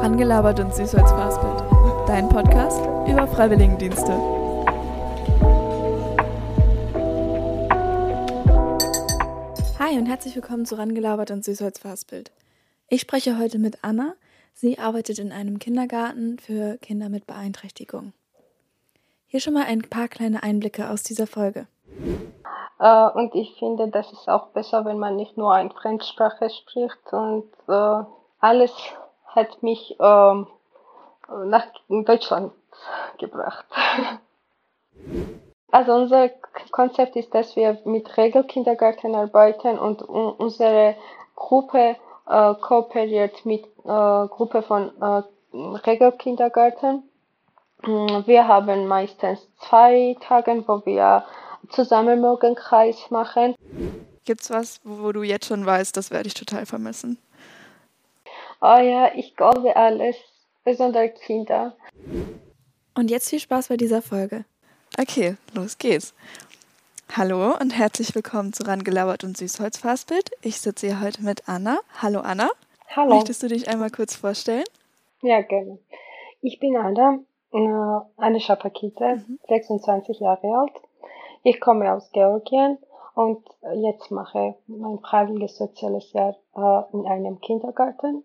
Rangelabert und süß als Fastbild. Dein Podcast über Freiwilligendienste. Hi und herzlich willkommen zu Rangelabert und süß als Fastbild. Ich spreche heute mit Anna. Sie arbeitet in einem Kindergarten für Kinder mit Beeinträchtigung. Hier schon mal ein paar kleine Einblicke aus dieser Folge. Äh, und ich finde, das ist auch besser, wenn man nicht nur eine Fremdsprache spricht. Und äh, alles hat mich ähm, nach Deutschland gebracht. Also unser Konzept ist, dass wir mit Regelkindergarten arbeiten und unsere Gruppe äh, kooperiert mit äh, Gruppe von äh, Regelkindergarten. Mm, wir haben meistens zwei Tage, wo wir zusammen Morgenkreis machen. Gibt's was, wo du jetzt schon weißt, das werde ich total vermissen? Oh ja, ich glaube alles, besonders Kinder. Und jetzt viel Spaß bei dieser Folge. Okay, los geht's. Hallo und herzlich willkommen zu Rangelabert und Süßholzfastbild. Ich sitze hier heute mit Anna. Hallo Anna. Hallo. Möchtest du dich einmal kurz vorstellen? Ja, gerne. Ich bin Anna, äh, Anna Schapakite, mhm. 26 Jahre alt. Ich komme aus Georgien und jetzt mache mein freiwilliges soziales Jahr äh, in einem Kindergarten.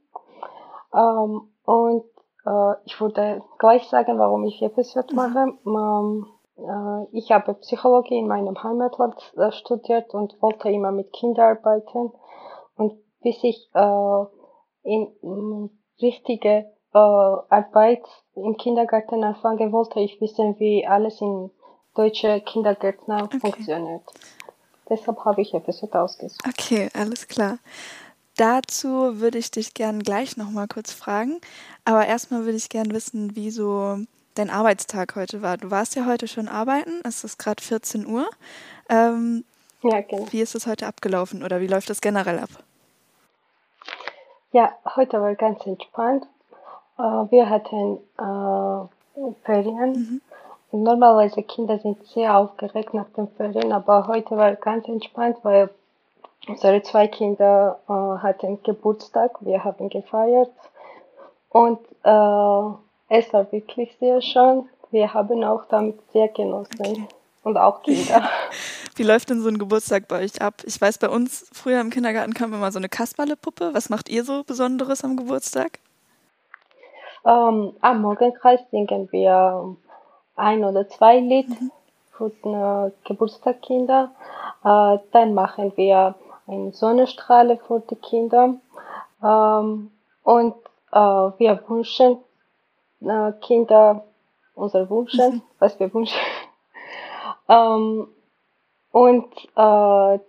Ähm, und äh, ich würde gleich sagen, warum ich Episode mhm. mache. Ähm, äh, ich habe Psychologie in meinem Heimatland äh, studiert und wollte immer mit Kindern arbeiten. Und bis ich äh, in, in richtige äh, Arbeit im Kindergarten anfange, wollte ich wissen, wie alles in deutsche Kindergärtner okay. funktioniert. Deshalb habe ich Episode ausgesucht. Okay, alles klar. Dazu würde ich dich gerne gleich nochmal kurz fragen. Aber erstmal würde ich gerne wissen, wie so dein Arbeitstag heute war. Du warst ja heute schon arbeiten, es ist gerade 14 Uhr. Ähm, ja, genau. Wie ist es heute abgelaufen oder wie läuft das generell ab? Ja, heute war ganz entspannt. Äh, wir hatten äh, Ferien. Mhm. Normalerweise Kinder sind sehr aufgeregt nach den Ferien, aber heute war ganz entspannt, weil unsere zwei Kinder äh, hatten Geburtstag, wir haben gefeiert und äh, es war wirklich sehr schön. Wir haben auch damit sehr genossen okay. und auch Kinder. Wie läuft denn so ein Geburtstag bei euch ab? Ich weiß, bei uns früher im Kindergarten kam immer so eine Kasperle-Puppe. Was macht ihr so Besonderes am Geburtstag? Ähm, am Morgenkreis singen wir ein oder zwei Lied mhm. für die Geburtstagskinder. Äh, dann machen wir eine Sonnenstrahle für die Kinder. Ähm, und äh, wir wünschen äh, Kinder unsere Wünsche, mhm. was wir wünschen. ähm, und äh,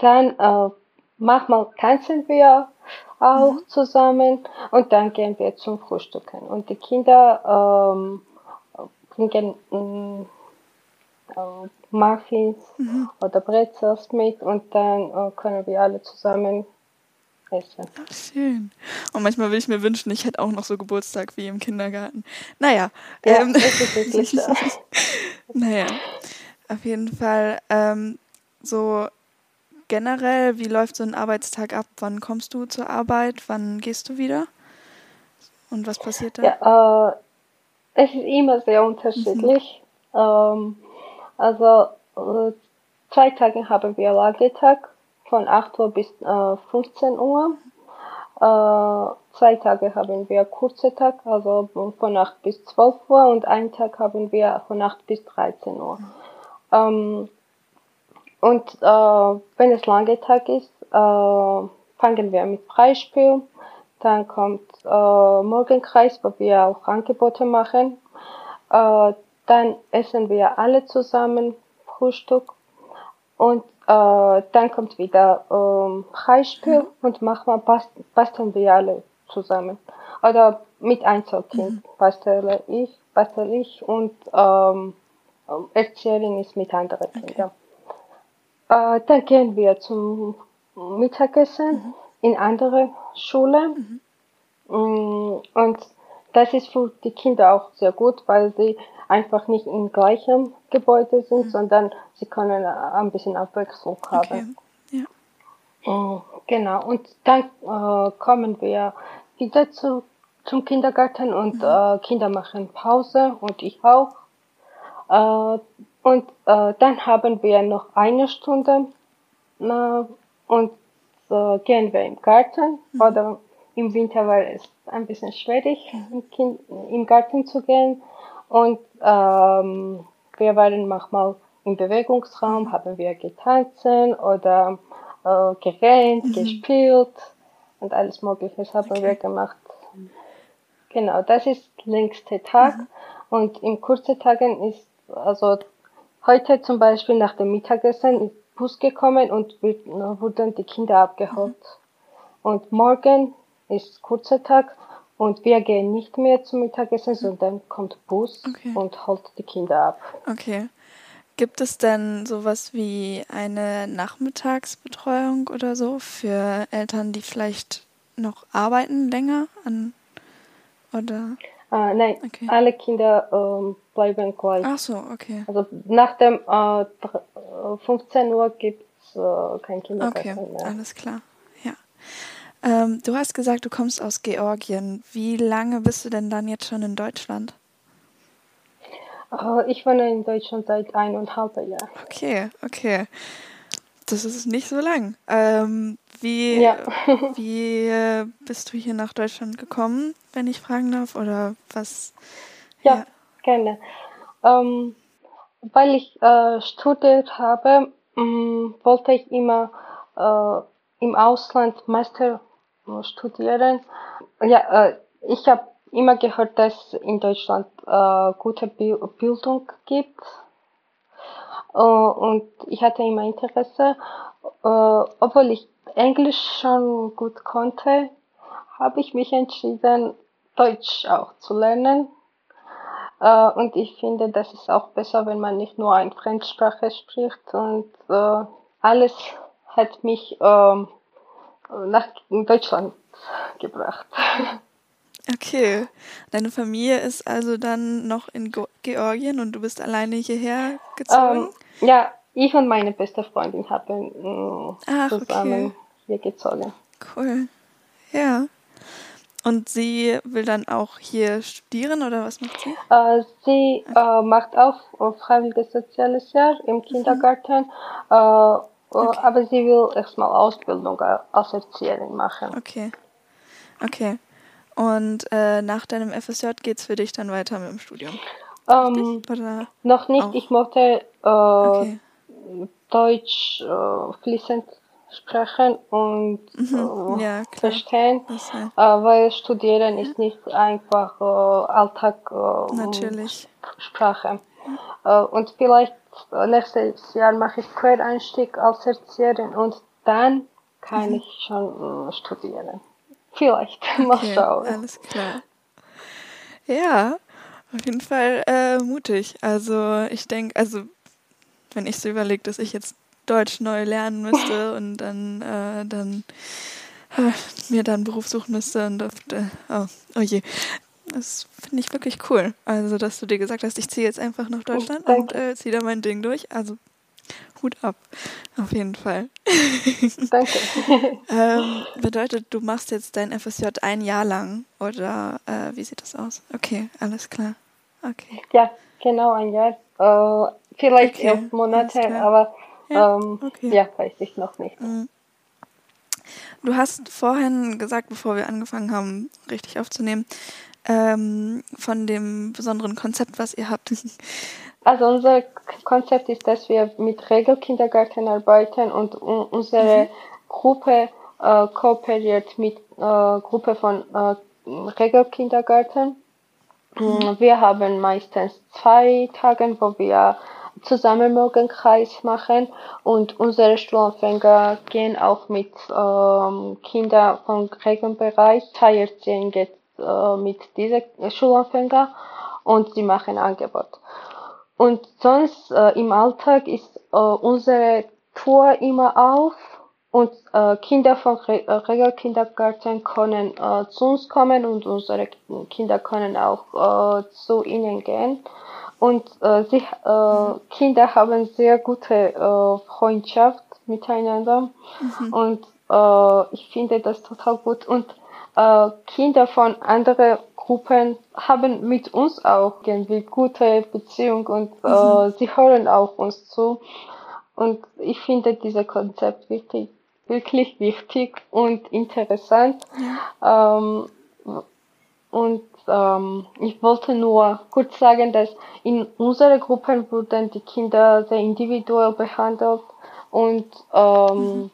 dann äh, manchmal tanzen wir auch mhm. zusammen und dann gehen wir zum Frühstücken. Und die Kinder ähm, bringen äh, Muffins mhm. oder Brezels mit und dann äh, können wir alle zusammen essen. Ach, schön. Und manchmal will ich mir wünschen, ich hätte auch noch so Geburtstag wie im Kindergarten. Naja. Ja, ähm, naja, auf jeden Fall ähm, so generell, wie läuft so ein Arbeitstag ab? Wann kommst du zur Arbeit? Wann gehst du wieder? Und was passiert da? Ja, äh, es ist immer sehr unterschiedlich. Mhm. Ähm, also äh, zwei Tage haben wir Lagertag von 8 Uhr bis äh, 15 Uhr. Äh, zwei Tage haben wir kurze Tag, also von 8 bis 12 Uhr und einen Tag haben wir von 8 bis 13 Uhr. Ähm, und äh, wenn es lange Tag ist, äh, fangen wir mit Freispiel. Dann kommt äh, Morgenkreis, wo wir auch Angebote machen. Dann essen wir alle zusammen Frühstück und äh, dann kommt wieder ähm, Freispiel mhm. und manchmal bast basteln wir alle zusammen. Oder mit Einzelkind mhm. bastel ich, bastel ich und ähm, Erzählerin ist mit anderen okay. Kindern. Äh, dann gehen wir zum Mittagessen mhm. in andere Schule. Mhm. Mm, und das ist für die Kinder auch sehr gut, weil sie einfach nicht im gleichen Gebäude sind, mhm. sondern sie können ein bisschen Abwechslung haben. Okay. Ja. Mm, genau. Und dann äh, kommen wir wieder zu zum Kindergarten und mhm. äh, Kinder machen Pause und ich auch. Äh, und äh, dann haben wir noch eine Stunde und gehen wir im Garten mhm. oder im Winter war es ein bisschen schwierig, im, kind, im Garten zu gehen. Und ähm, wir waren manchmal im Bewegungsraum, haben wir getanzt oder äh, gerannt, mhm. gespielt und alles Mögliche haben okay. wir gemacht. Genau, das ist längste Tag. Mhm. Und in kurzen Tagen ist, also heute zum Beispiel nach dem Mittagessen ist Bus gekommen und wurden die Kinder abgeholt. Mhm. Und morgen ist kurzer Tag und wir gehen nicht mehr zum Mittagessen, sondern kommt Bus okay. und holt die Kinder ab. Okay. Gibt es denn sowas wie eine Nachmittagsbetreuung oder so für Eltern, die vielleicht noch arbeiten länger an oder? Ah, nein, okay. alle Kinder ähm, bleiben gleich. Ach so, okay. Also nach dem äh, 15 Uhr gibt es äh, kein Kindergarten okay, mehr. Alles klar. Ähm, du hast gesagt, du kommst aus Georgien. Wie lange bist du denn dann jetzt schon in Deutschland? Uh, ich wohne in Deutschland seit eineinhalb Jahren. Okay, okay. Das ist nicht so lang. Ähm, wie, ja. wie äh, bist du hier nach Deutschland gekommen, wenn ich fragen darf? Oder was? Ja, ja. gerne. Ähm, weil ich äh, studiert habe, mh, mm, wollte ich immer äh, im Ausland Meister studieren. Ja, äh, ich habe immer gehört, dass in Deutschland äh, gute Bildung gibt. Äh, und ich hatte immer Interesse, äh, obwohl ich Englisch schon gut konnte, habe ich mich entschieden, Deutsch auch zu lernen. Äh, und ich finde, das ist auch besser, wenn man nicht nur eine Fremdsprache spricht. Und äh, alles hat mich ähm, nach Deutschland gebracht. Okay. Deine Familie ist also dann noch in Georgien und du bist alleine hierher gezogen? Ähm, ja, ich und meine beste Freundin haben äh, Ach, zusammen okay. hier gezogen. Cool. Ja. Und sie will dann auch hier studieren oder was macht sie? Äh, sie äh, macht auch freiwilliges soziales Jahr im mhm. Kindergarten. Mhm. Okay. Aber sie will erstmal Ausbildung als Erzieherin machen. Okay. Okay. Und äh, nach deinem FSJ geht es für dich dann weiter mit dem Studium? Ähm, noch nicht. Auch? Ich möchte äh, okay. Deutsch äh, fließend sprechen und mhm. ja, verstehen, heißt. Äh, weil Studieren ist nicht einfach äh, Alltag Natürlich. Sprache. Und vielleicht nächstes Jahr mache ich Quereinstieg als Erzieherin und dann kann mhm. ich schon äh, studieren. Vielleicht, mal okay, schauen. Alles klar. Ja, auf jeden Fall äh, mutig. Also ich denke, also wenn ich so überlege, dass ich jetzt Deutsch neu lernen müsste und dann, äh, dann äh, mir dann einen Beruf suchen müsste und äh, oh, oh je. Das finde ich wirklich cool. Also, dass du dir gesagt hast, ich ziehe jetzt einfach nach Deutschland oh, und äh, ziehe da mein Ding durch. Also, Hut ab. Auf jeden Fall. Danke. ähm, bedeutet, du machst jetzt dein FSJ ein Jahr lang oder äh, wie sieht das aus? Okay, alles klar. Okay. Ja, genau ein Jahr. Äh, vielleicht okay, elf Monate, aber ja, ähm, okay. ja, weiß ich noch nicht. Mhm. Du hast vorhin gesagt, bevor wir angefangen haben, richtig aufzunehmen, ähm, von dem besonderen Konzept, was ihr habt. Also unser Konzept ist, dass wir mit Regelkindergarten arbeiten und unsere mhm. Gruppe äh, kooperiert mit äh, Gruppe von äh, Regelkindergarten. Mhm. Wir haben meistens zwei Tage, wo wir zusammen Morgenkreis machen und unsere Schulanfänger gehen auch mit ähm, Kindern vom Regelbereich. Teilziehen geht äh, mit diesen Schulanfänger und sie machen Angebot. Und sonst äh, im Alltag ist äh, unsere Tour immer auf und äh, Kinder von Re äh, Regelkindergarten können äh, zu uns kommen und unsere Kinder können auch äh, zu ihnen gehen. Und äh, sie, äh, Kinder haben sehr gute äh, Freundschaft miteinander mhm. und äh, ich finde das total gut. Und äh, Kinder von anderen Gruppen haben mit uns auch irgendwie gute Beziehung und äh, mhm. sie hören auch uns zu. Und ich finde dieses Konzept wirklich, wirklich wichtig und interessant. Ja. Ähm, und ähm, ich wollte nur kurz sagen, dass in unserer Gruppe wurden die Kinder sehr individuell behandelt und ähm, mhm.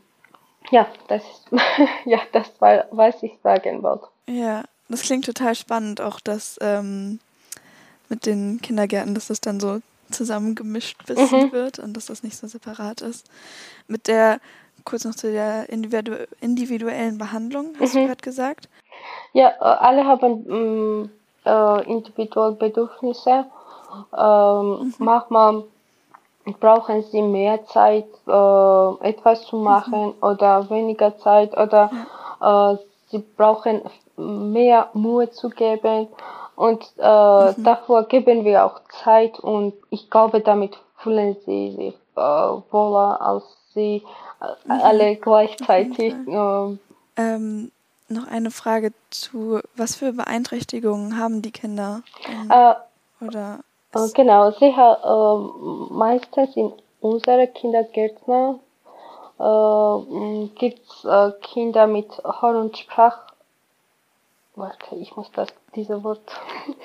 Ja, das ja, das war, was ich sagen wollte. Ja, das klingt total spannend, auch das ähm, mit den Kindergärten, dass das dann so zusammengemischt bisschen mhm. wird und dass das nicht so separat ist. Mit der, kurz noch zu der individu individuellen Behandlung, hast mhm. du gerade gesagt? Ja, äh, alle haben mm, äh, individuelle Bedürfnisse. Ähm, mhm. Manchmal brauchen sie mehr Zeit, äh, etwas zu machen mhm. oder weniger Zeit oder äh, sie brauchen mehr Mühe zu geben und äh, mhm. davor geben wir auch Zeit und ich glaube, damit fühlen sie sich äh, wohler, als sie mhm. alle gleichzeitig. Okay. Ähm, noch eine Frage zu, was für Beeinträchtigungen haben die Kinder? Ähm, oder äh, genau, sie haben äh, meistens in unseren Kindergärten äh, gibt es äh, Kinder mit Hör- und Sprach. Warte, ich muss das, diese Wort.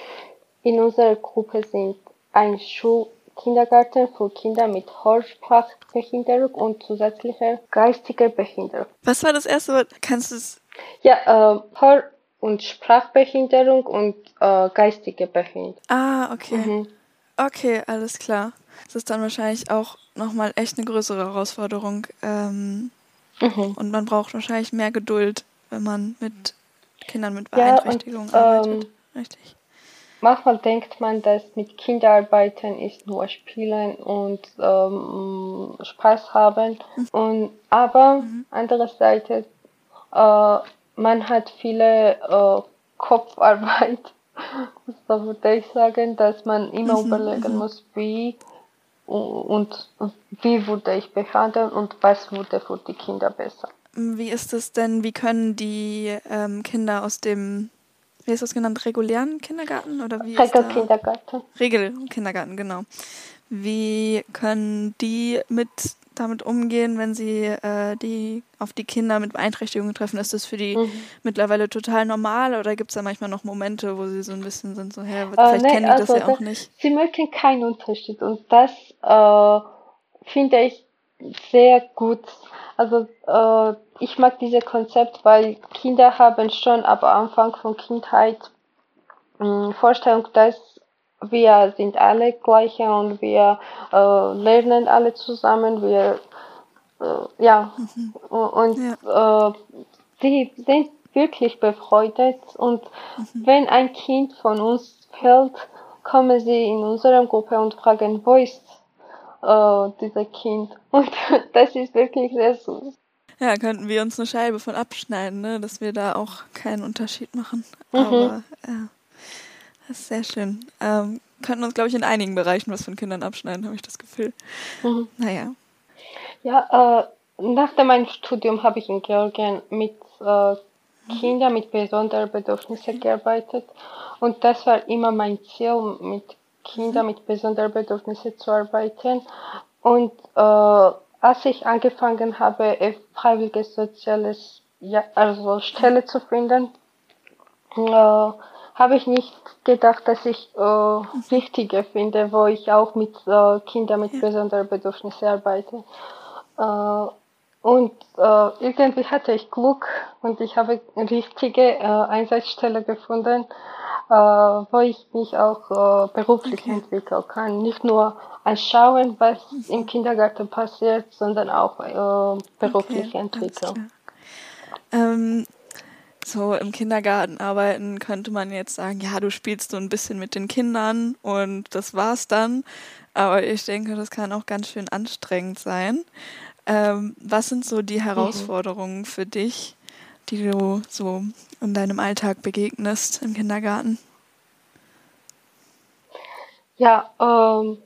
In unserer Gruppe sind ein Schulkindergarten für Kinder mit Hörsprachbehinderung und zusätzlicher geistiger Behinderung. Was war das erste Wort? Kannst du es? Ja, äh, Hör- und Sprachbehinderung und äh, geistige Behinderung. Ah, okay. Mhm. Okay, alles klar. Das ist dann wahrscheinlich auch nochmal echt eine größere Herausforderung. Ähm, mhm. Und man braucht wahrscheinlich mehr Geduld, wenn man mit Kindern mit Beeinträchtigungen ja, arbeitet. Ähm, Richtig. Manchmal denkt man, dass mit Kinderarbeiten ist nur Spielen und ähm, Spaß haben. Mhm. Und, aber mhm. andererseits, äh, man hat viele äh, Kopfarbeit so würde ich sagen, dass man immer mhm, überlegen mhm. muss, wie und wie würde ich behandeln und was würde für die Kinder besser. Wie ist es denn, wie können die ähm, Kinder aus dem, wie ist das genannt, regulären Kindergarten? oder wie Regelkindergarten. Regelkindergarten, genau. Wie können die mit damit umgehen, wenn sie äh, die auf die Kinder mit Beeinträchtigungen treffen? Ist das für die mhm. mittlerweile total normal oder gibt es da manchmal noch Momente, wo sie so ein bisschen sind, so, hä, äh, vielleicht nee, kennen die also das ja auch nicht? Sie merken keinen Unterschied und das äh, finde ich sehr gut. Also äh, ich mag dieses Konzept, weil Kinder haben schon ab Anfang von Kindheit mh, Vorstellung, dass wir sind alle gleich und wir äh, lernen alle zusammen. Wir, äh, ja, mhm. und ja. Äh, die sind wirklich befreundet. Und mhm. wenn ein Kind von uns fällt, kommen sie in unsere Gruppe und fragen, wo ist äh, dieser Kind? Und das ist wirklich sehr süß. Ja, könnten wir uns eine Scheibe von abschneiden, ne? dass wir da auch keinen Unterschied machen. Mhm. Aber ja. Das ist sehr schön. Ähm, könnten uns, glaube ich, in einigen Bereichen was von Kindern abschneiden, habe ich das Gefühl. Mhm. Naja. Ja, äh, nach meinem Studium habe ich in Georgien mit äh, Kindern mit besonderen Bedürfnissen gearbeitet. Und das war immer mein Ziel, mit Kindern mit besonderen Bedürfnissen zu arbeiten. Und äh, als ich angefangen habe, ein freiwilliges soziales ja, also Stelle zu finden, äh, habe ich nicht gedacht, dass ich äh, wichtiger finde, wo ich auch mit äh, Kindern mit besonderen Bedürfnissen arbeite. Äh, und äh, irgendwie hatte ich Glück und ich habe richtige äh, Einsatzstelle gefunden, äh, wo ich mich auch äh, beruflich okay. entwickeln kann. Nicht nur anschauen, was im Kindergarten passiert, sondern auch äh, beruflich okay, entwickeln. Ähm, so im Kindergarten arbeiten könnte man jetzt sagen, ja, du spielst so ein bisschen mit den Kindern und das war's dann. Aber ich denke, das kann auch ganz schön anstrengend sein. Ähm, was sind so die mhm. Herausforderungen mhm. für dich, die du so in deinem Alltag begegnest im Kindergarten? Ja, ähm,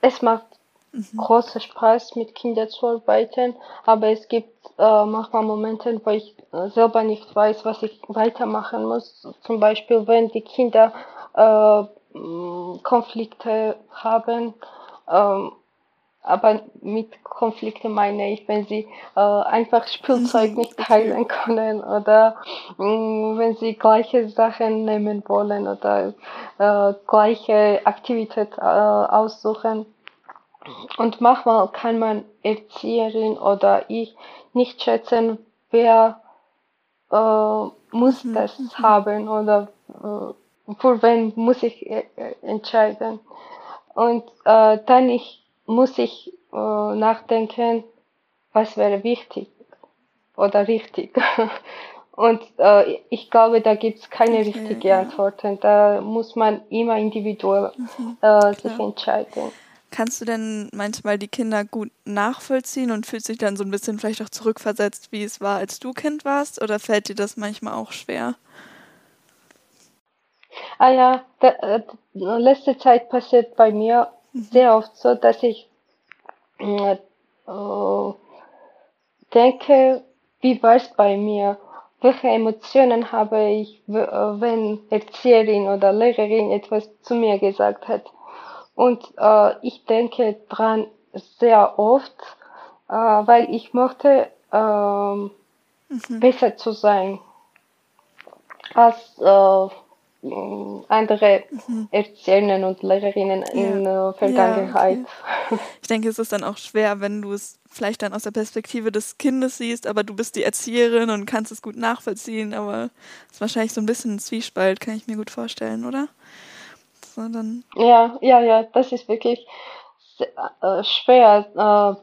es macht mhm. großer Spaß, mit Kindern zu arbeiten, aber es gibt äh, manchmal Momente, wo ich äh, selber nicht weiß, was ich weitermachen muss. Zum Beispiel, wenn die Kinder äh, Konflikte haben, ähm, aber mit Konflikten meine ich, wenn sie äh, einfach Spielzeug mhm, nicht teilen können oder mh, wenn sie gleiche Sachen nehmen wollen oder äh, gleiche Aktivität äh, aussuchen. Und manchmal kann man Erzieherin oder ich nicht schätzen, wer äh, muss mhm. das mhm. haben oder äh, für wen muss ich äh, entscheiden. Und äh, dann ich muss ich äh, nachdenken, was wäre wichtig oder richtig. Und äh, ich glaube, da gibt es keine okay, richtige ja. Antworten. Da muss man immer individuell mhm, äh, sich entscheiden. Kannst du denn manchmal die Kinder gut nachvollziehen und fühlst dich dann so ein bisschen vielleicht auch zurückversetzt, wie es war, als du Kind warst? Oder fällt dir das manchmal auch schwer? Ah ja, da, äh, letzte Zeit passiert bei mir mhm. sehr oft so, dass ich äh, denke, wie war es bei mir? Welche Emotionen habe ich, äh, wenn Erzieherin oder Lehrerin etwas zu mir gesagt hat? Und äh, ich denke dran sehr oft, äh, weil ich möchte äh, mhm. besser zu sein als äh, andere mhm. Erzieherinnen und Lehrerinnen ja. in der Vergangenheit. Ja, okay. Ich denke, es ist dann auch schwer, wenn du es vielleicht dann aus der Perspektive des Kindes siehst, aber du bist die Erzieherin und kannst es gut nachvollziehen, aber es ist wahrscheinlich so ein bisschen ein Zwiespalt, kann ich mir gut vorstellen, oder? Sondern. Ja, ja, ja, das ist wirklich sehr, äh, schwer. Äh,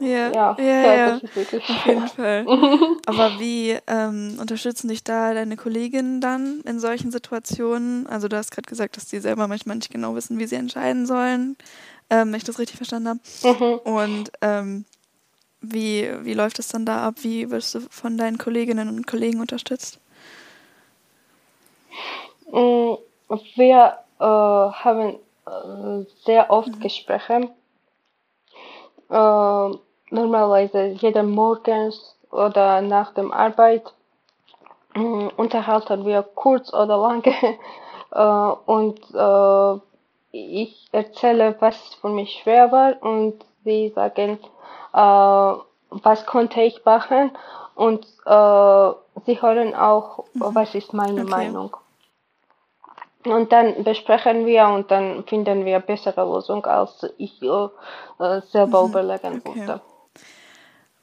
ja, ja, ja, ja, das ist wirklich auf jeden Fall. Aber wie ähm, unterstützen dich da deine Kolleginnen dann in solchen Situationen? Also du hast gerade gesagt, dass die selber manchmal nicht genau wissen, wie sie entscheiden sollen, ähm, wenn ich das richtig verstanden habe. Mhm. Und ähm, wie, wie läuft es dann da ab? Wie wirst du von deinen Kolleginnen und Kollegen unterstützt? Mm, wir äh, haben äh, sehr oft mhm. Gespräche. Äh, normalerweise jeden Morgens oder nach der Arbeit äh, unterhalten wir kurz oder lange äh, und äh, ich erzähle, was für mich schwer war und sie sagen, äh, was konnte ich machen und äh, sie hören auch, mhm. was ist meine okay. Meinung. Und dann besprechen wir und dann finden wir bessere Lösung, als ich äh, selber mhm. überlegen okay. würde.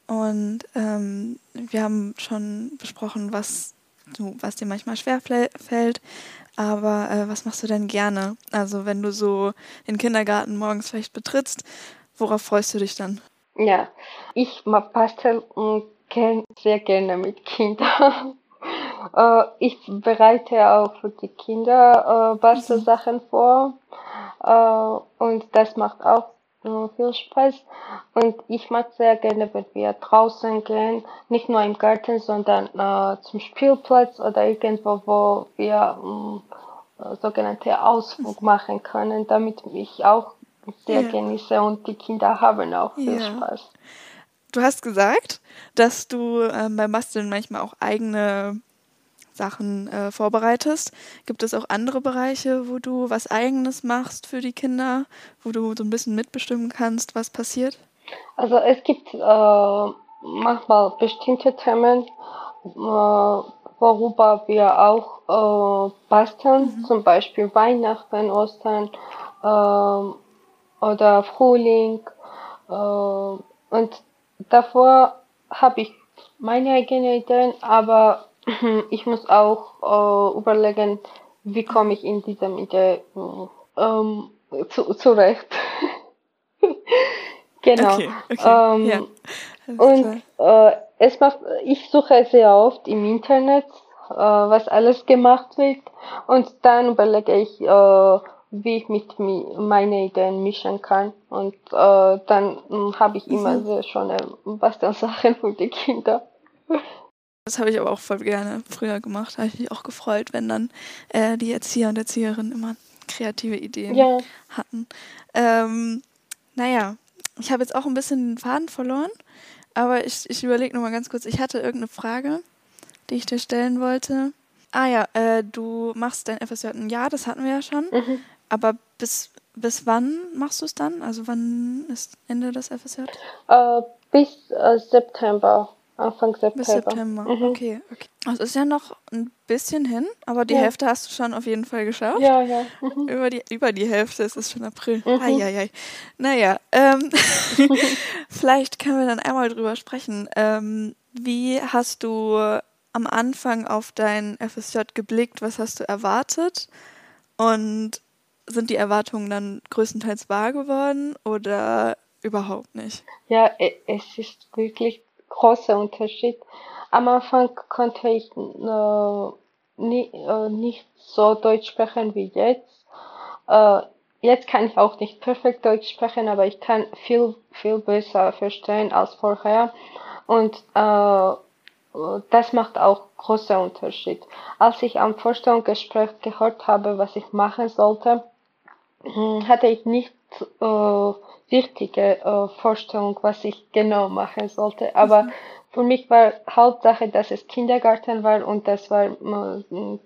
Und ähm, wir haben schon besprochen, was du, was dir manchmal schwer fällt. Aber äh, was machst du denn gerne? Also wenn du so den Kindergarten morgens vielleicht betrittst, worauf freust du dich dann? Ja, ich bastel sehr gerne mit Kindern. Äh, ich bereite auch für die Kinder äh, Bastelsachen mhm. vor äh, und das macht auch viel Spaß. Und ich mag sehr gerne, wenn wir draußen gehen, nicht nur im Garten, sondern äh, zum Spielplatz oder irgendwo, wo wir äh, sogenannte Ausflug machen können, damit ich auch sehr ja. genieße und die Kinder haben auch viel ja. Spaß. Du hast gesagt, dass du ähm, beim Basteln manchmal auch eigene Sachen äh, vorbereitest. Gibt es auch andere Bereiche, wo du was Eigenes machst für die Kinder, wo du so ein bisschen mitbestimmen kannst, was passiert? Also es gibt äh, manchmal bestimmte Themen, äh, worüber wir auch äh, basteln, mhm. zum Beispiel Weihnachten, Ostern ähm, oder Frühling. Äh, und davor habe ich meine eigenen Ideen, aber ich muss auch äh, überlegen, wie komme ich in diesem Idee ähm, zu, zurecht. genau. Okay, okay. Ähm, ja. Und äh, macht, ich suche sehr oft im Internet, äh, was alles gemacht wird, und dann überlege ich, äh, wie ich mit meine Ideen mischen kann. Und äh, dann hm, habe ich immer mhm. sehr schöne Bastelsachen für die Kinder. Das habe ich aber auch voll gerne früher gemacht. Da habe ich mich auch gefreut, wenn dann äh, die Erzieher und Erzieherinnen immer kreative Ideen ja. hatten. Ähm, naja, ich habe jetzt auch ein bisschen den Faden verloren, aber ich, ich überlege nochmal ganz kurz. Ich hatte irgendeine Frage, die ich dir stellen wollte. Ah ja, äh, du machst dein FSJ ein Jahr, das hatten wir ja schon. Mhm. Aber bis, bis wann machst du es dann? Also wann ist Ende des FSJ? Äh, bis äh, September. Anfang September. Bis September, mhm. okay, okay. Also ist ja noch ein bisschen hin, aber die ja. Hälfte hast du schon auf jeden Fall geschafft. Ja, ja. Mhm. Über, die, über die Hälfte ist es schon April. Mhm. Eieiei. Naja, ähm, vielleicht können wir dann einmal drüber sprechen. Ähm, wie hast du am Anfang auf dein FSJ geblickt? Was hast du erwartet? Und sind die Erwartungen dann größtenteils wahr geworden oder überhaupt nicht? Ja, e, es ist wirklich großer Unterschied. Am Anfang konnte ich äh, nie, äh, nicht so Deutsch sprechen wie jetzt. Äh, jetzt kann ich auch nicht perfekt Deutsch sprechen, aber ich kann viel, viel besser verstehen als vorher. Und äh, das macht auch großer Unterschied. Als ich am Vorstellungsgespräch gehört habe, was ich machen sollte, hm, hatte ich nicht äh, richtige äh, Vorstellung, was ich genau machen sollte. Aber mhm. für mich war Hauptsache, dass es Kindergarten war und das war äh,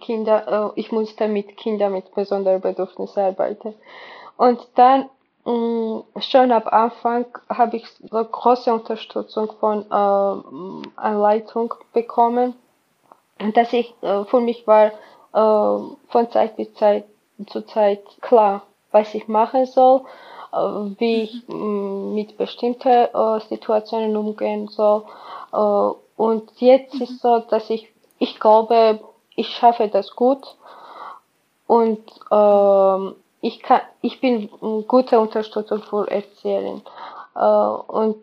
Kinder, äh, ich musste mit Kindern mit besonderen Bedürfnissen arbeiten. Und dann mm, schon ab Anfang habe ich so große Unterstützung von äh, Anleitung bekommen, dass ich äh, für mich war äh, von Zeit bis Zeit zu Zeit klar, was ich machen soll, äh, wie ich mm, mit bestimmten äh, Situationen umgehen soll. Äh, und jetzt mhm. ist so, dass ich, ich glaube, ich schaffe das gut und äh, ich kann, ich bin eine gute Unterstützung für. Äh, und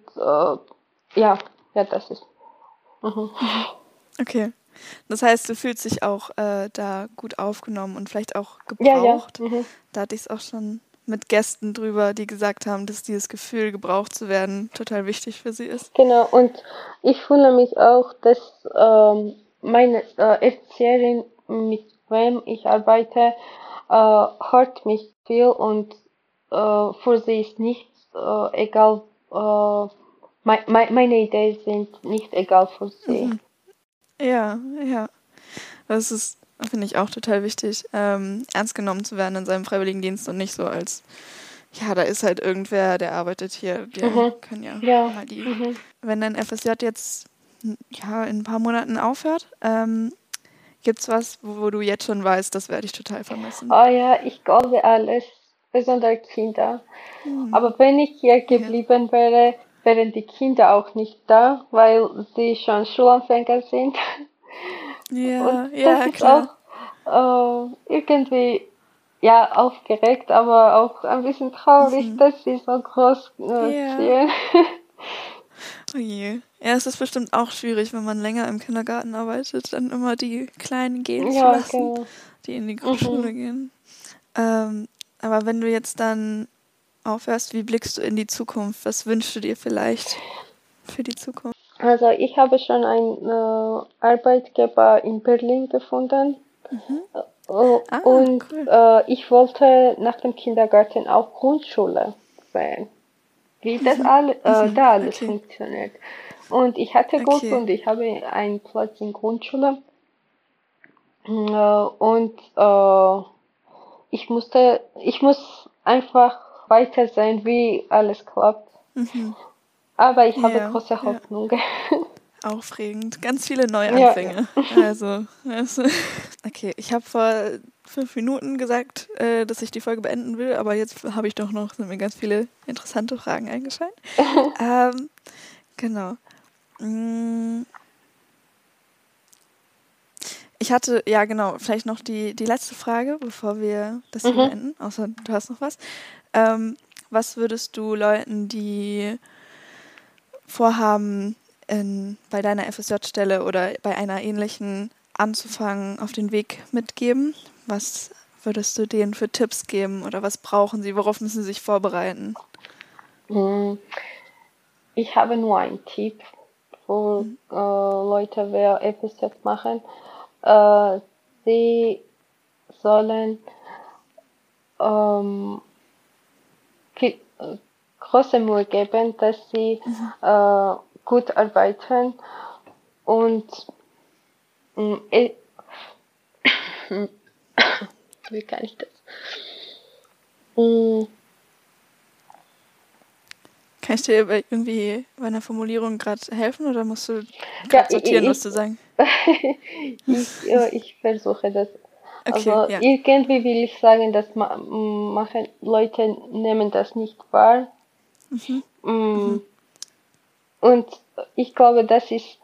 ja, ja, das ist. Mhm. Okay. Das heißt, du fühlst dich auch äh, da gut aufgenommen und vielleicht auch gebraucht. Ja, ja. Mhm. Da hatte ich es auch schon mit Gästen drüber, die gesagt haben, dass dieses Gefühl, gebraucht zu werden, total wichtig für sie ist. Genau, und ich fühle mich auch, dass ähm, meine äh, Erzieherin, mit wem ich arbeite, äh, hört mich viel und äh, für sie ist nichts äh, egal, äh, mein, meine Ideen sind nicht egal für sie. Mhm. Ja, ja. Das ist, finde ich, auch total wichtig, ähm, ernst genommen zu werden in seinem Freiwilligendienst und nicht so als, ja, da ist halt irgendwer, der arbeitet hier, wir mhm. können ja, ja. mal die. Mhm. Wenn dein FSJ jetzt ja, in ein paar Monaten aufhört, ähm, gibt es was, wo, du jetzt schon weißt, das werde ich total vermissen? Oh ja, ich glaube alles, besonders Kinder. Mhm. Aber wenn ich hier geblieben ja. wäre, wären die Kinder auch nicht da, weil sie schon Schulanfänger sind. Ja, und das ja, ist klar. auch äh, irgendwie ja aufgeregt, aber auch ein bisschen traurig, mhm. dass sie so groß äh, ja. ziehen. Oh je. Ja, es ist bestimmt auch schwierig, wenn man länger im Kindergarten arbeitet, dann immer die Kleinen gehen ja, zu lassen, genau. die in die Grundschule mhm. gehen. Ähm, aber wenn du jetzt dann aufhörst, wie blickst du in die Zukunft? Was wünschst du dir vielleicht für die Zukunft? Also ich habe schon einen äh, Arbeitgeber in Berlin gefunden. Mhm. Äh, ah, und cool. äh, ich wollte nach dem Kindergarten auch Grundschule sehen. Wie das mhm. alle, äh, mhm. da alles okay. funktioniert. Und ich hatte Glück okay. und ich habe einen Platz in Grundschule. Äh, und äh, ich musste, ich muss einfach weiter sein, wie alles klappt. Mhm. Aber ich habe ja, große Hoffnung. Ja. Aufregend. Ganz viele Neuanfänge. Ja. Also, also, okay, ich habe vor fünf Minuten gesagt, äh, dass ich die Folge beenden will, aber jetzt habe ich doch noch, sind mir ganz viele interessante Fragen eingefallen. ähm, genau. Mm. Ich hatte, ja genau, vielleicht noch die, die letzte Frage, bevor wir das hier mhm. beenden, außer du hast noch was. Ähm, was würdest du Leuten, die vorhaben, in, bei deiner FSJ-Stelle oder bei einer ähnlichen anzufangen, auf den Weg mitgeben? Was würdest du denen für Tipps geben oder was brauchen sie? Worauf müssen sie sich vorbereiten? Hm. Ich habe nur einen Tipp für mhm. äh, Leute, die FSJ machen. Äh, sie sollen ähm, äh, große Mühe geben, dass sie mhm. äh, gut arbeiten und äh, wie kann ich das? Mm. Kann ich dir irgendwie bei einer Formulierung gerade helfen oder musst du ja, sortieren, ich, was du sagen? ich, ich versuche das. Okay, also ja. irgendwie will ich sagen, dass manche Leute nehmen das nicht wahr. Mhm. Mm. Mhm. Und ich glaube, das ist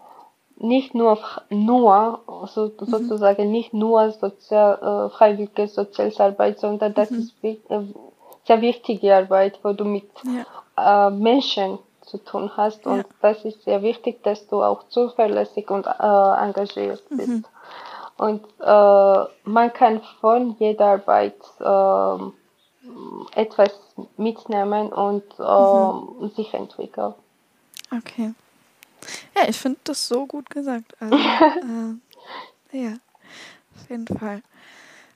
nicht nur, nur so, mhm. sozusagen nicht nur sozial, äh, freiwillige Sozialarbeit, sondern das mhm. ist äh, sehr wichtige Arbeit, wo du mit ja. äh, Menschen zu tun hast. Und ja. das ist sehr wichtig, dass du auch zuverlässig und äh, engagiert bist. Und äh, man kann von jeder Arbeit äh, etwas mitnehmen und äh, mhm. sich entwickeln. Okay. Ja, ich finde das so gut gesagt. Also, äh, ja, auf jeden Fall.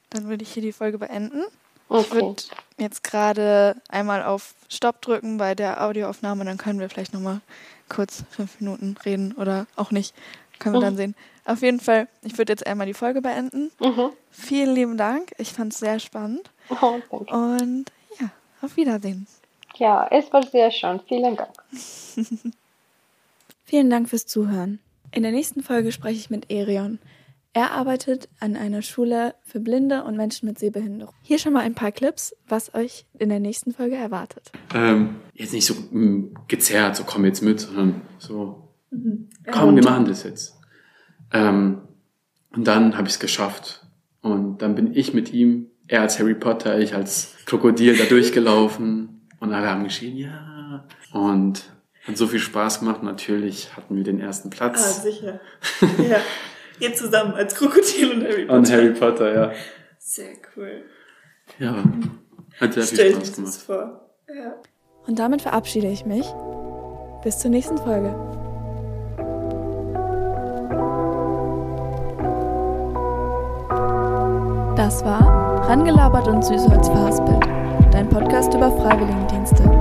Dann würde ich hier die Folge beenden. Okay. Ich würde jetzt gerade einmal auf Stopp drücken bei der Audioaufnahme, dann können wir vielleicht nochmal kurz fünf Minuten reden oder auch nicht. Können wir mhm. dann sehen. Auf jeden Fall, ich würde jetzt einmal die Folge beenden. Mhm. Vielen lieben Dank. Ich fand es sehr spannend. Oh, danke. Und ja, auf Wiedersehen. Ja, es war sehr schön. Vielen Dank. Vielen Dank fürs Zuhören. In der nächsten Folge spreche ich mit Erion. Er arbeitet an einer Schule für Blinde und Menschen mit Sehbehinderung. Hier schon mal ein paar Clips, was euch in der nächsten Folge erwartet. Ähm, jetzt nicht so mm, gezerrt, so komm jetzt mit, sondern so, mhm. komm, wir machen das jetzt. Ähm, und dann habe ich es geschafft. Und dann bin ich mit ihm, er als Harry Potter, ich als Krokodil da durchgelaufen. Und alle haben geschrien, ja. Und hat so viel Spaß gemacht. Natürlich hatten wir den ersten Platz. Ah, sicher. ja. Ihr zusammen als Krokodil und Harry Potter. Und Harry Potter, ja. Sehr cool. Ja, hat sehr Stell viel Spaß gemacht. Das vor. Ja. Und damit verabschiede ich mich. Bis zur nächsten Folge. Das war Rangelabert und Süßholz Fastbild, dein Podcast über Freiwilligendienste.